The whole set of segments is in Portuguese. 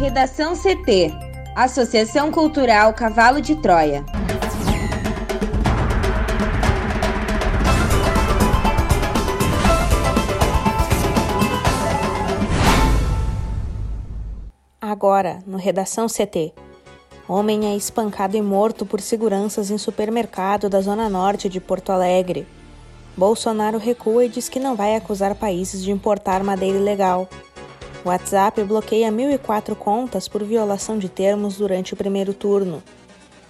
Redação CT Associação Cultural Cavalo de Troia. Agora, no Redação CT. Homem é espancado e morto por seguranças em supermercado da Zona Norte de Porto Alegre. Bolsonaro recua e diz que não vai acusar países de importar madeira ilegal. WhatsApp bloqueia 1.004 contas por violação de termos durante o primeiro turno.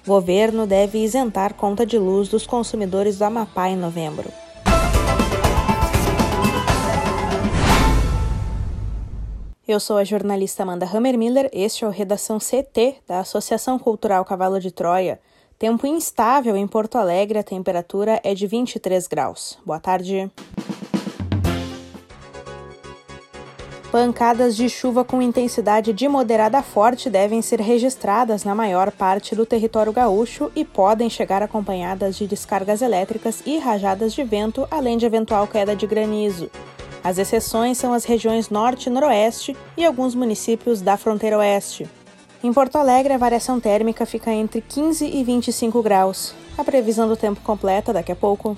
Governo deve isentar conta de luz dos consumidores do Amapá em novembro. Eu sou a jornalista Amanda Hammermiller, este é o Redação CT da Associação Cultural Cavalo de Troia. Tempo instável em Porto Alegre, a temperatura é de 23 graus. Boa tarde. Pancadas de chuva com intensidade de moderada a forte devem ser registradas na maior parte do território gaúcho e podem chegar acompanhadas de descargas elétricas e rajadas de vento, além de eventual queda de granizo. As exceções são as regiões norte e noroeste e alguns municípios da fronteira oeste. Em Porto Alegre, a variação térmica fica entre 15 e 25 graus. A previsão do tempo completa daqui a pouco.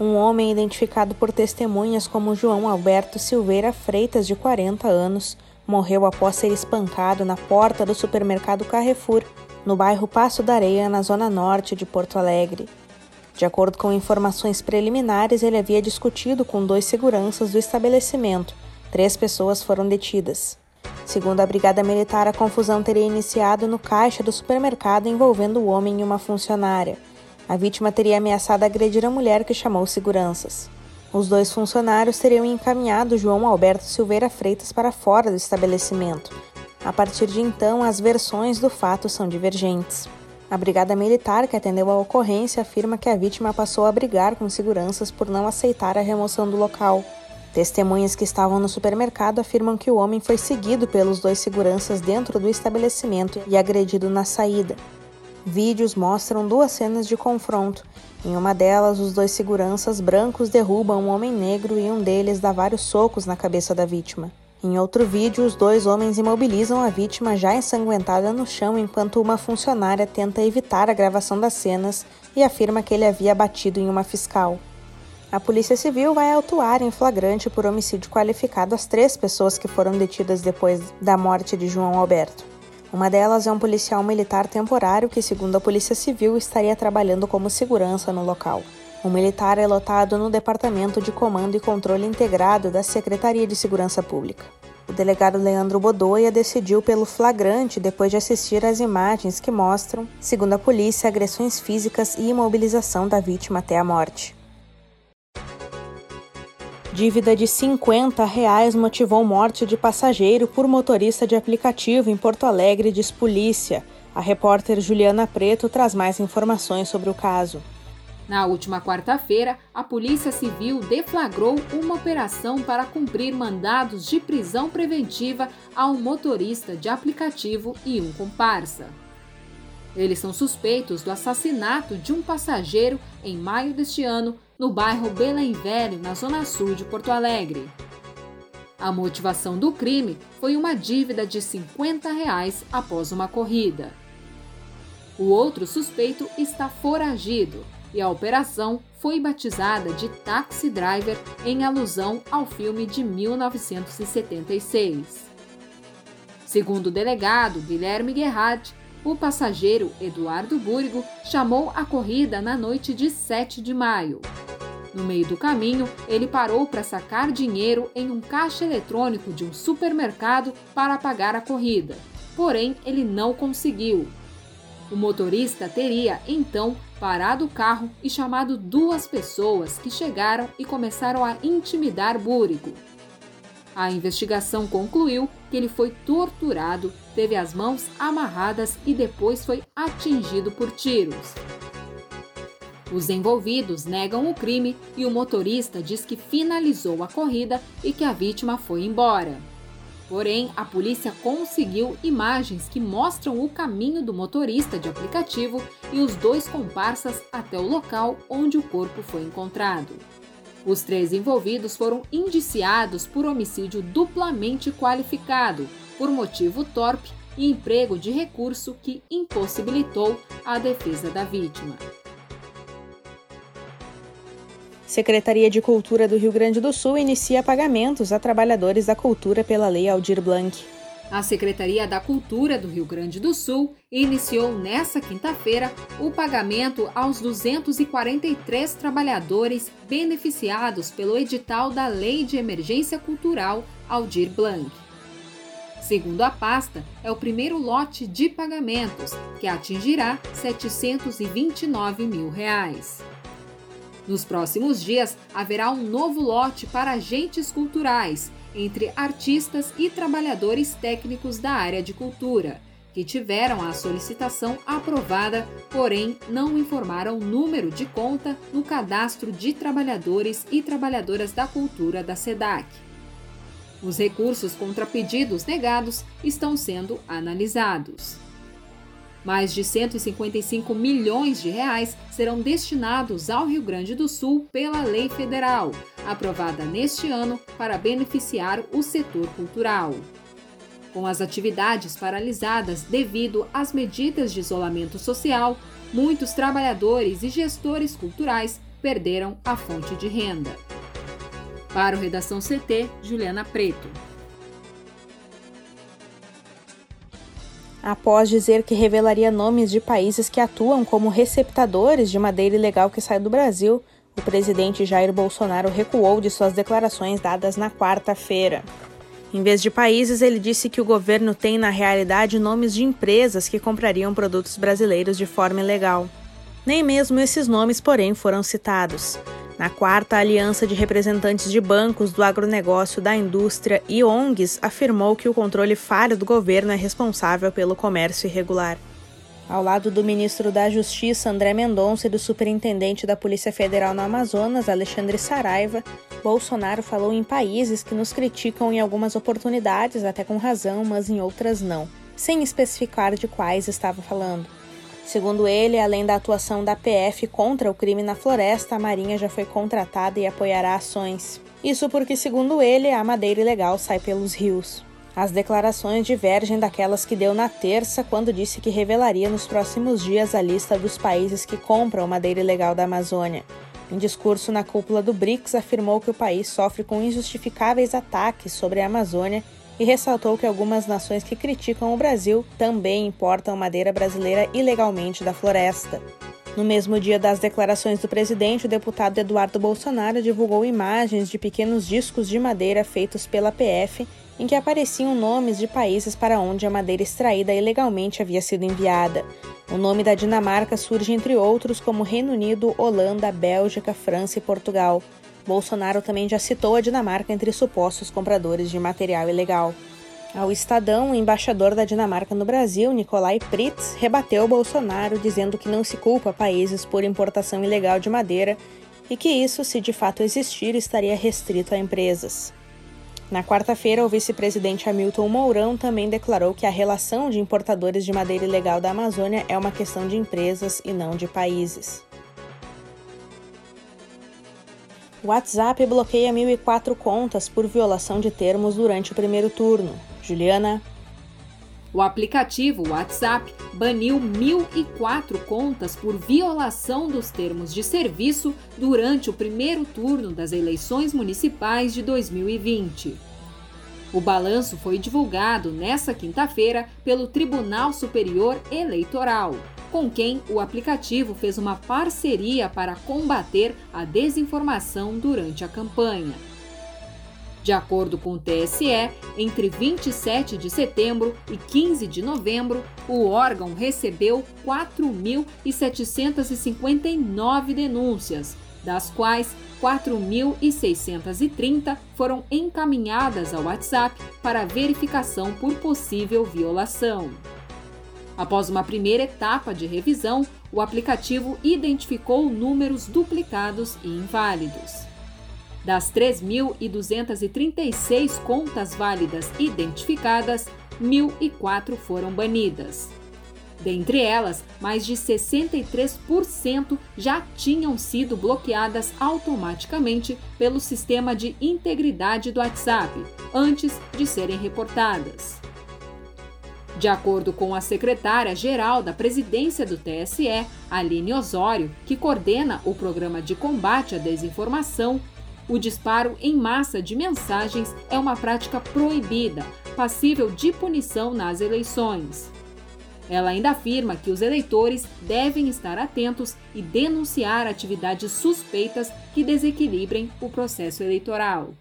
Um homem identificado por testemunhas como João Alberto Silveira Freitas, de 40 anos, morreu após ser espancado na porta do supermercado Carrefour, no bairro Passo da Areia, na zona norte de Porto Alegre. De acordo com informações preliminares, ele havia discutido com dois seguranças do estabelecimento. Três pessoas foram detidas. Segundo a Brigada Militar, a confusão teria iniciado no caixa do supermercado envolvendo o homem e uma funcionária. A vítima teria ameaçado agredir a mulher que chamou seguranças. Os dois funcionários teriam encaminhado João Alberto Silveira Freitas para fora do estabelecimento. A partir de então, as versões do fato são divergentes. A Brigada Militar, que atendeu a ocorrência, afirma que a vítima passou a brigar com seguranças por não aceitar a remoção do local. Testemunhas que estavam no supermercado afirmam que o homem foi seguido pelos dois seguranças dentro do estabelecimento e agredido na saída. Vídeos mostram duas cenas de confronto. Em uma delas, os dois seguranças brancos derrubam um homem negro e um deles dá vários socos na cabeça da vítima. Em outro vídeo, os dois homens imobilizam a vítima já ensanguentada no chão enquanto uma funcionária tenta evitar a gravação das cenas e afirma que ele havia batido em uma fiscal. A Polícia Civil vai autuar em flagrante por homicídio qualificado as três pessoas que foram detidas depois da morte de João Alberto. Uma delas é um policial militar temporário que, segundo a Polícia Civil, estaria trabalhando como segurança no local. O militar é lotado no Departamento de Comando e Controle Integrado da Secretaria de Segurança Pública. O delegado Leandro Bodoia decidiu pelo flagrante depois de assistir às imagens que mostram, segundo a polícia, agressões físicas e imobilização da vítima até a morte. Dívida de 50 reais motivou morte de passageiro por motorista de aplicativo em Porto Alegre, diz polícia. A repórter Juliana Preto traz mais informações sobre o caso. Na última quarta-feira, a Polícia Civil deflagrou uma operação para cumprir mandados de prisão preventiva a um motorista de aplicativo e um comparsa. Eles são suspeitos do assassinato de um passageiro em maio deste ano no bairro Belém Velho, na zona sul de Porto Alegre. A motivação do crime foi uma dívida de 50 reais após uma corrida. O outro suspeito está foragido e a operação foi batizada de Taxi Driver em alusão ao filme de 1976. Segundo o delegado Guilherme Guerrat, o passageiro Eduardo Búrigo chamou a corrida na noite de 7 de maio. No meio do caminho, ele parou para sacar dinheiro em um caixa eletrônico de um supermercado para pagar a corrida. Porém, ele não conseguiu. O motorista teria, então, parado o carro e chamado duas pessoas que chegaram e começaram a intimidar Búrigo. A investigação concluiu que ele foi torturado, teve as mãos amarradas e depois foi atingido por tiros. Os envolvidos negam o crime e o motorista diz que finalizou a corrida e que a vítima foi embora. Porém, a polícia conseguiu imagens que mostram o caminho do motorista de aplicativo e os dois comparsas até o local onde o corpo foi encontrado. Os três envolvidos foram indiciados por homicídio duplamente qualificado, por motivo torpe e emprego de recurso que impossibilitou a defesa da vítima. Secretaria de Cultura do Rio Grande do Sul inicia pagamentos a trabalhadores da cultura pela Lei Aldir Blanc. A Secretaria da Cultura do Rio Grande do Sul iniciou nesta quinta-feira o pagamento aos 243 trabalhadores beneficiados pelo edital da Lei de Emergência Cultural Aldir Blanc. Segundo a pasta, é o primeiro lote de pagamentos, que atingirá 729 mil reais. Nos próximos dias, haverá um novo lote para agentes culturais, entre artistas e trabalhadores técnicos da área de cultura, que tiveram a solicitação aprovada, porém não informaram o número de conta no cadastro de trabalhadores e trabalhadoras da cultura da SEDAC. Os recursos contra pedidos negados estão sendo analisados. Mais de 155 milhões de reais serão destinados ao Rio Grande do Sul pela lei federal, aprovada neste ano para beneficiar o setor cultural. Com as atividades paralisadas devido às medidas de isolamento social, muitos trabalhadores e gestores culturais perderam a fonte de renda. Para o Redação CT, Juliana Preto. Após dizer que revelaria nomes de países que atuam como receptadores de madeira ilegal que sai do Brasil, o presidente Jair Bolsonaro recuou de suas declarações dadas na quarta-feira. Em vez de países, ele disse que o governo tem, na realidade, nomes de empresas que comprariam produtos brasileiros de forma ilegal. Nem mesmo esses nomes, porém, foram citados. Na quarta, a Aliança de Representantes de Bancos do Agronegócio, da Indústria e ONGs afirmou que o controle falho do governo é responsável pelo comércio irregular. Ao lado do ministro da Justiça, André Mendonça, e do superintendente da Polícia Federal no Amazonas, Alexandre Saraiva, Bolsonaro falou em países que nos criticam em algumas oportunidades, até com razão, mas em outras não, sem especificar de quais estava falando. Segundo ele, além da atuação da PF contra o crime na floresta, a Marinha já foi contratada e apoiará ações. Isso porque, segundo ele, a madeira ilegal sai pelos rios. As declarações divergem daquelas que deu na terça, quando disse que revelaria nos próximos dias a lista dos países que compram madeira ilegal da Amazônia. Em discurso na cúpula do BRICS, afirmou que o país sofre com injustificáveis ataques sobre a Amazônia e ressaltou que algumas nações que criticam o Brasil também importam madeira brasileira ilegalmente da floresta. No mesmo dia das declarações do presidente, o deputado Eduardo Bolsonaro divulgou imagens de pequenos discos de madeira feitos pela PF em que apareciam nomes de países para onde a madeira extraída ilegalmente havia sido enviada. O nome da Dinamarca surge entre outros como Reino Unido, Holanda, Bélgica, França e Portugal. Bolsonaro também já citou a Dinamarca entre supostos compradores de material ilegal. Ao Estadão, o embaixador da Dinamarca no Brasil, Nikolai Pritz, rebateu Bolsonaro dizendo que não se culpa países por importação ilegal de madeira e que isso, se de fato existir, estaria restrito a empresas. Na quarta-feira, o vice-presidente Hamilton Mourão também declarou que a relação de importadores de madeira ilegal da Amazônia é uma questão de empresas e não de países. WhatsApp bloqueia 1.004 contas por violação de termos durante o primeiro turno. Juliana. O aplicativo WhatsApp baniu 1.004 contas por violação dos termos de serviço durante o primeiro turno das eleições municipais de 2020. O balanço foi divulgado nesta quinta-feira pelo Tribunal Superior Eleitoral com quem o aplicativo fez uma parceria para combater a desinformação durante a campanha. De acordo com o TSE, entre 27 de setembro e 15 de novembro, o órgão recebeu 4.759 denúncias, das quais 4.630 foram encaminhadas ao WhatsApp para verificação por possível violação. Após uma primeira etapa de revisão, o aplicativo identificou números duplicados e inválidos. Das 3.236 contas válidas identificadas, 1.004 foram banidas. Dentre elas, mais de 63% já tinham sido bloqueadas automaticamente pelo sistema de integridade do WhatsApp, antes de serem reportadas. De acordo com a secretária-geral da presidência do TSE, Aline Osório, que coordena o programa de combate à desinformação, o disparo em massa de mensagens é uma prática proibida, passível de punição nas eleições. Ela ainda afirma que os eleitores devem estar atentos e denunciar atividades suspeitas que desequilibrem o processo eleitoral.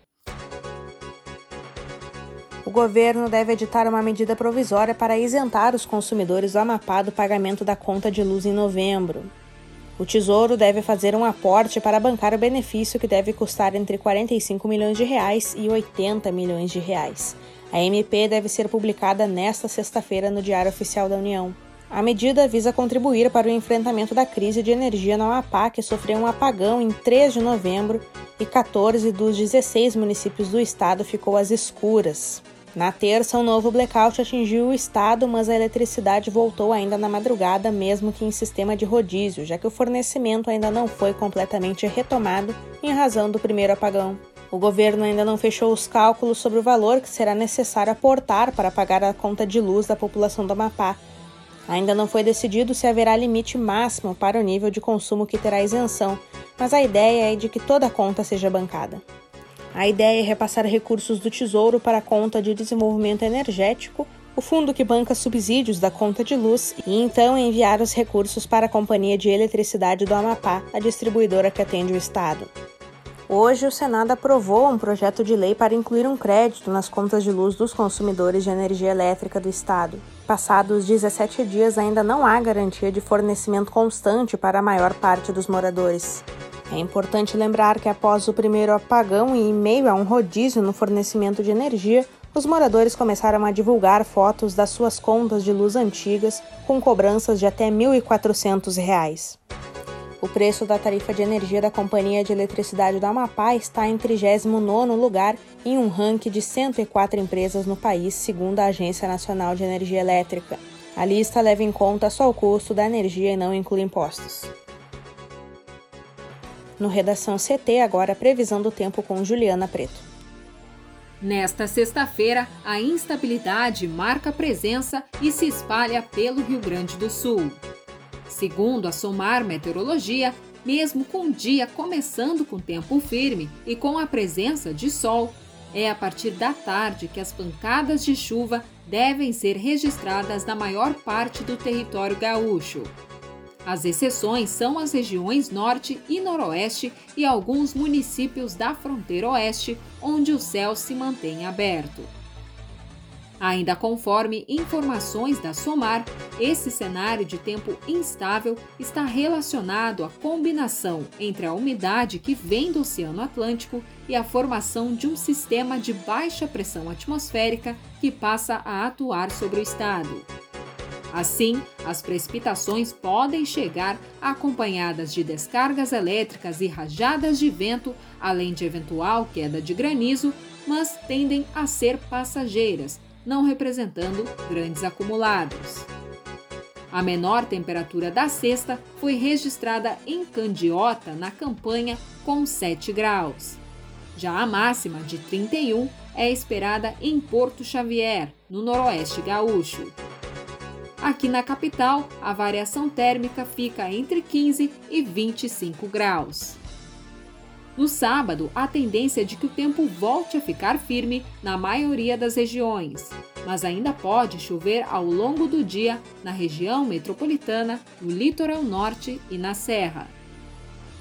O governo deve editar uma medida provisória para isentar os consumidores do Amapá do pagamento da conta de luz em novembro. O Tesouro deve fazer um aporte para bancar o benefício que deve custar entre 45 milhões de reais e 80 milhões de reais. A MP deve ser publicada nesta sexta-feira no Diário Oficial da União. A medida visa contribuir para o enfrentamento da crise de energia no Amapá, que sofreu um apagão em 3 de novembro e 14 dos 16 municípios do estado ficou às escuras. Na terça, um novo blackout atingiu o estado, mas a eletricidade voltou ainda na madrugada, mesmo que em sistema de rodízio, já que o fornecimento ainda não foi completamente retomado em razão do primeiro apagão. O governo ainda não fechou os cálculos sobre o valor que será necessário aportar para pagar a conta de luz da população do Amapá. Ainda não foi decidido se haverá limite máximo para o nível de consumo que terá isenção, mas a ideia é de que toda a conta seja bancada. A ideia é repassar recursos do Tesouro para a conta de desenvolvimento energético, o fundo que banca subsídios da conta de luz, e então enviar os recursos para a Companhia de Eletricidade do Amapá, a distribuidora que atende o Estado. Hoje, o Senado aprovou um projeto de lei para incluir um crédito nas contas de luz dos consumidores de energia elétrica do Estado. Passados 17 dias, ainda não há garantia de fornecimento constante para a maior parte dos moradores. É importante lembrar que após o primeiro apagão e em meio a um rodízio no fornecimento de energia, os moradores começaram a divulgar fotos das suas contas de luz antigas com cobranças de até R$ 1.400. O preço da tarifa de energia da Companhia de Eletricidade do Amapá está em 39º lugar em um ranking de 104 empresas no país, segundo a Agência Nacional de Energia Elétrica. A lista leva em conta só o custo da energia e não inclui impostos. No Redação CT, agora previsão do tempo com Juliana Preto. Nesta sexta-feira, a instabilidade marca presença e se espalha pelo Rio Grande do Sul. Segundo a SOMAR Meteorologia, mesmo com o dia começando com tempo firme e com a presença de sol, é a partir da tarde que as pancadas de chuva devem ser registradas na maior parte do território gaúcho. As exceções são as regiões norte e noroeste e alguns municípios da fronteira oeste, onde o céu se mantém aberto. Ainda conforme informações da SOMAR, esse cenário de tempo instável está relacionado à combinação entre a umidade que vem do Oceano Atlântico e a formação de um sistema de baixa pressão atmosférica que passa a atuar sobre o estado. Assim, as precipitações podem chegar acompanhadas de descargas elétricas e rajadas de vento, além de eventual queda de granizo, mas tendem a ser passageiras não representando grandes acumulados. A menor temperatura da sexta foi registrada em Candiota, na campanha, com 7 graus. Já a máxima, de 31, é esperada em Porto Xavier, no noroeste gaúcho. Aqui na capital, a variação térmica fica entre 15 e 25 graus. No sábado, a tendência é de que o tempo volte a ficar firme na maioria das regiões, mas ainda pode chover ao longo do dia na região metropolitana, no litoral norte e na serra.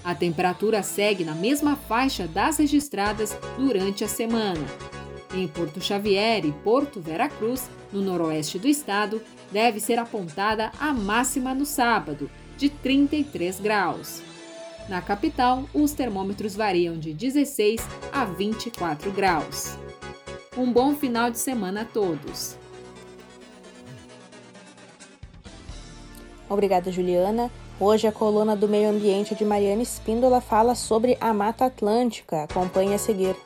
A temperatura segue na mesma faixa das registradas durante a semana. Em Porto Xavier e Porto Vera Cruz, no noroeste do estado, deve ser apontada a máxima no sábado, de 33 graus. Na capital, os termômetros variam de 16 a 24 graus. Um bom final de semana a todos. Obrigada, Juliana. Hoje a coluna do Meio Ambiente de Mariana Espíndola fala sobre a Mata Atlântica. Acompanhe a seguir.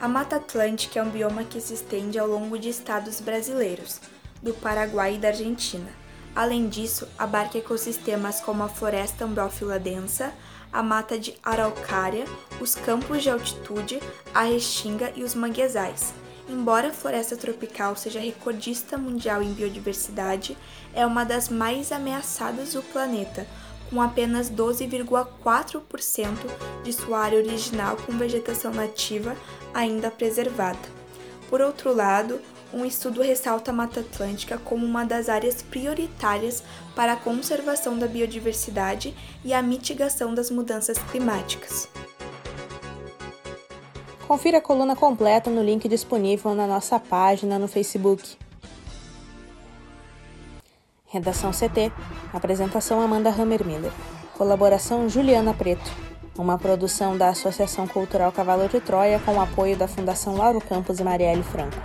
A Mata Atlântica é um bioma que se estende ao longo de estados brasileiros. do Paraguai e da Argentina. Além disso, abarca ecossistemas como a floresta ambrófila densa, a mata de araucária, os campos de altitude, a restinga e os manguezais. Embora a floresta tropical seja recordista mundial em biodiversidade, é uma das mais ameaçadas do planeta, com apenas 12,4% de sua área original com vegetação nativa ainda preservada. Por outro lado, um estudo ressalta a Mata Atlântica como uma das áreas prioritárias para a conservação da biodiversidade e a mitigação das mudanças climáticas. Confira a coluna completa no link disponível na nossa página no Facebook. Redação CT. Apresentação Amanda Hammermiller. Colaboração Juliana Preto. Uma produção da Associação Cultural Cavalo de Troia com o apoio da Fundação Lauro Campos e Marielle Franco.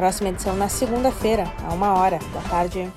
Próxima edição na segunda-feira, a uma hora da tarde.